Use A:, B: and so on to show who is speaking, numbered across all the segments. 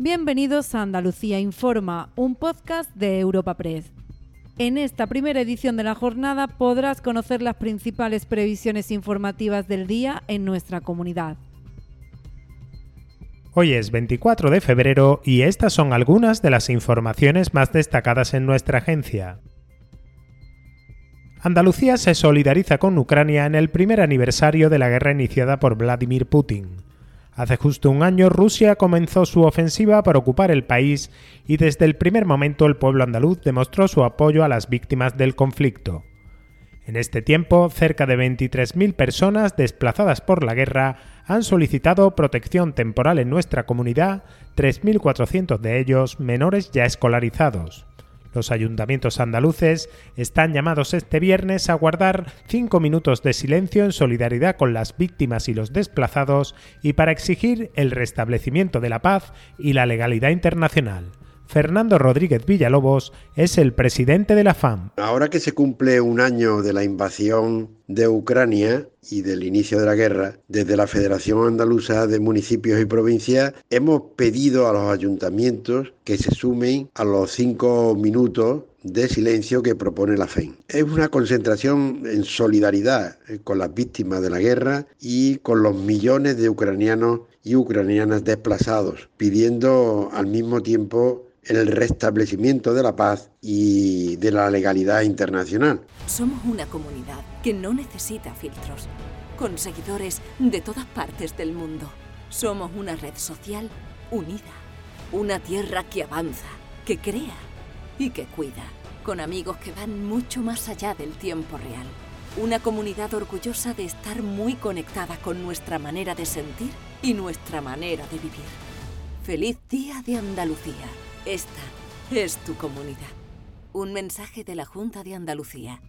A: Bienvenidos a Andalucía Informa, un podcast de Europa Press. En esta primera edición de la jornada podrás conocer las principales previsiones informativas del día en nuestra comunidad.
B: Hoy es 24 de febrero y estas son algunas de las informaciones más destacadas en nuestra agencia. Andalucía se solidariza con Ucrania en el primer aniversario de la guerra iniciada por Vladimir Putin. Hace justo un año Rusia comenzó su ofensiva para ocupar el país y desde el primer momento el pueblo andaluz demostró su apoyo a las víctimas del conflicto. En este tiempo, cerca de 23.000 personas desplazadas por la guerra han solicitado protección temporal en nuestra comunidad, 3.400 de ellos menores ya escolarizados. Los ayuntamientos andaluces están llamados este viernes a guardar cinco minutos de silencio en solidaridad con las víctimas y los desplazados y para exigir el restablecimiento de la paz y la legalidad internacional. Fernando Rodríguez Villalobos es el presidente de la FAM.
C: Ahora que se cumple un año de la invasión de Ucrania y del inicio de la guerra, desde la Federación Andaluza de Municipios y Provincias hemos pedido a los ayuntamientos que se sumen a los cinco minutos de silencio que propone la FEN. Es una concentración en solidaridad eh, con las víctimas de la guerra y con los millones de ucranianos y ucranianas desplazados, pidiendo al mismo tiempo el restablecimiento de la paz y de la legalidad internacional.
D: Somos una comunidad que no necesita filtros, con seguidores de todas partes del mundo. Somos una red social unida, una tierra que avanza, que crea y que cuida, con amigos que van mucho más allá del tiempo real. Una comunidad orgullosa de estar muy conectada con nuestra manera de sentir y nuestra manera de vivir. Feliz Día de Andalucía. Esta es tu comunidad. Un mensaje de la Junta de Andalucía.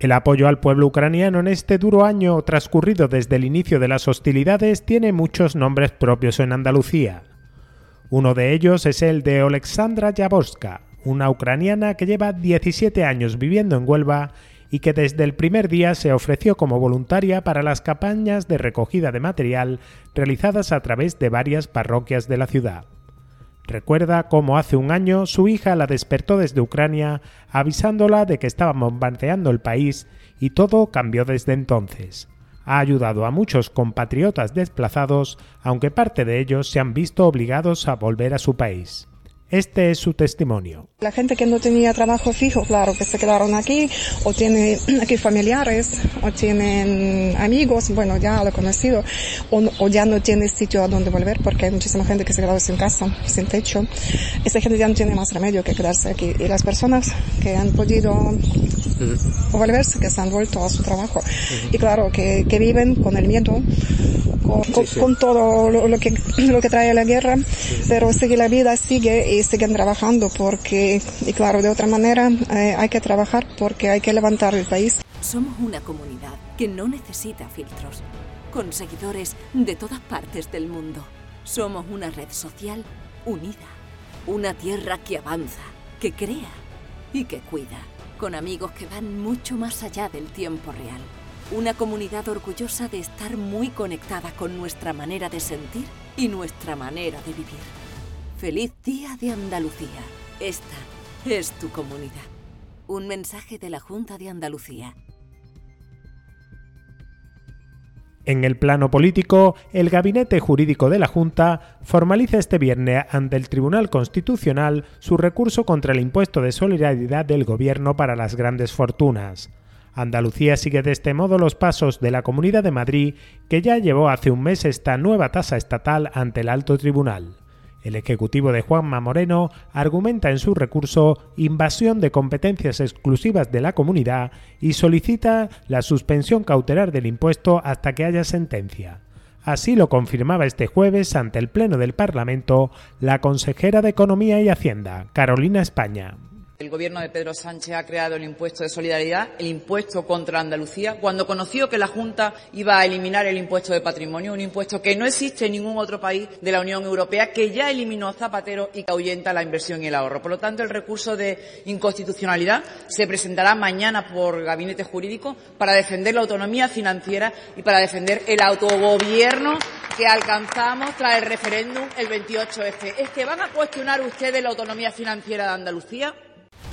B: El apoyo al pueblo ucraniano en este duro año transcurrido desde el inicio de las hostilidades tiene muchos nombres propios en Andalucía. Uno de ellos es el de Alexandra Jaborska, una ucraniana que lleva 17 años viviendo en Huelva y que desde el primer día se ofreció como voluntaria para las campañas de recogida de material realizadas a través de varias parroquias de la ciudad. Recuerda cómo hace un año su hija la despertó desde Ucrania avisándola de que estaban bombardeando el país y todo cambió desde entonces. Ha ayudado a muchos compatriotas desplazados, aunque parte de ellos se han visto obligados a volver a su país. Este es su testimonio.
E: La gente que no tenía trabajo fijo, claro, que se quedaron aquí, o tiene aquí familiares, o tienen amigos, bueno, ya lo he conocido, o, ya no tiene sitio a donde volver porque hay muchísima gente que se ha quedado sin casa, sin techo. Esta gente ya no tiene más remedio que quedarse aquí. Y las personas que han podido volverse, que se han vuelto a su trabajo, y claro, que, que viven con el miedo, con, todo lo, que, lo que trae la guerra, pero sigue la vida, sigue y siguen trabajando porque, y claro, de otra manera eh, hay que trabajar porque hay que levantar el país.
D: Somos una comunidad que no necesita filtros, con seguidores de todas partes del mundo. Somos una red social unida, una tierra que avanza, que crea y que cuida, con amigos que van mucho más allá del tiempo real. Una comunidad orgullosa de estar muy conectada con nuestra manera de sentir y nuestra manera de vivir. Feliz Día de Andalucía. Esta es tu comunidad. Un mensaje de la Junta de Andalucía.
B: En el plano político, el Gabinete Jurídico de la Junta formaliza este viernes ante el Tribunal Constitucional su recurso contra el impuesto de solidaridad del Gobierno para las grandes fortunas. Andalucía sigue de este modo los pasos de la Comunidad de Madrid, que ya llevó hace un mes esta nueva tasa estatal ante el alto tribunal. El Ejecutivo de Juanma Moreno argumenta en su recurso invasión de competencias exclusivas de la comunidad y solicita la suspensión cautelar del impuesto hasta que haya sentencia. Así lo confirmaba este jueves ante el Pleno del Parlamento la consejera de Economía y Hacienda, Carolina España.
F: El gobierno de Pedro Sánchez ha creado el impuesto de solidaridad, el impuesto contra Andalucía, cuando conoció que la Junta iba a eliminar el impuesto de patrimonio, un impuesto que no existe en ningún otro país de la Unión Europea, que ya eliminó Zapatero y que ahuyenta la inversión y el ahorro. Por lo tanto, el recurso de inconstitucionalidad se presentará mañana por gabinete jurídico para defender la autonomía financiera y para defender el autogobierno que alcanzamos tras el referéndum el 28F. ¿Es que van a cuestionar ustedes la autonomía financiera de Andalucía?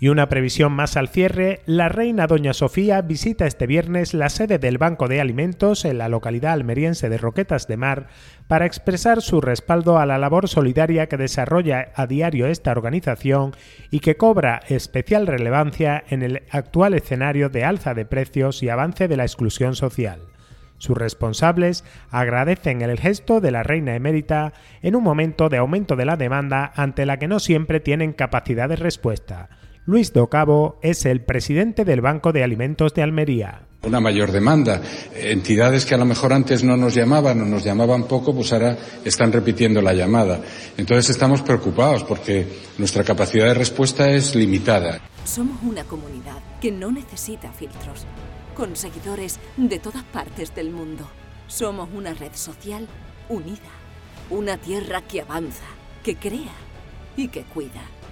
B: Y una previsión más al cierre, la reina Doña Sofía visita este viernes la sede del Banco de Alimentos en la localidad almeriense de Roquetas de Mar para expresar su respaldo a la labor solidaria que desarrolla a diario esta organización y que cobra especial relevancia en el actual escenario de alza de precios y avance de la exclusión social. Sus responsables agradecen el gesto de la reina emérita en un momento de aumento de la demanda ante la que no siempre tienen capacidad de respuesta. Luis Docabo es el presidente del Banco de Alimentos de Almería.
G: Una mayor demanda. Entidades que a lo mejor antes no nos llamaban o nos llamaban poco, pues ahora están repitiendo la llamada. Entonces estamos preocupados porque nuestra capacidad de respuesta es limitada.
D: Somos una comunidad que no necesita filtros, con seguidores de todas partes del mundo. Somos una red social unida, una tierra que avanza, que crea y que cuida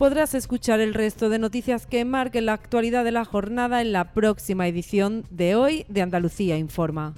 A: Podrás escuchar el resto de noticias que marquen la actualidad de la jornada en la próxima edición de hoy de Andalucía Informa.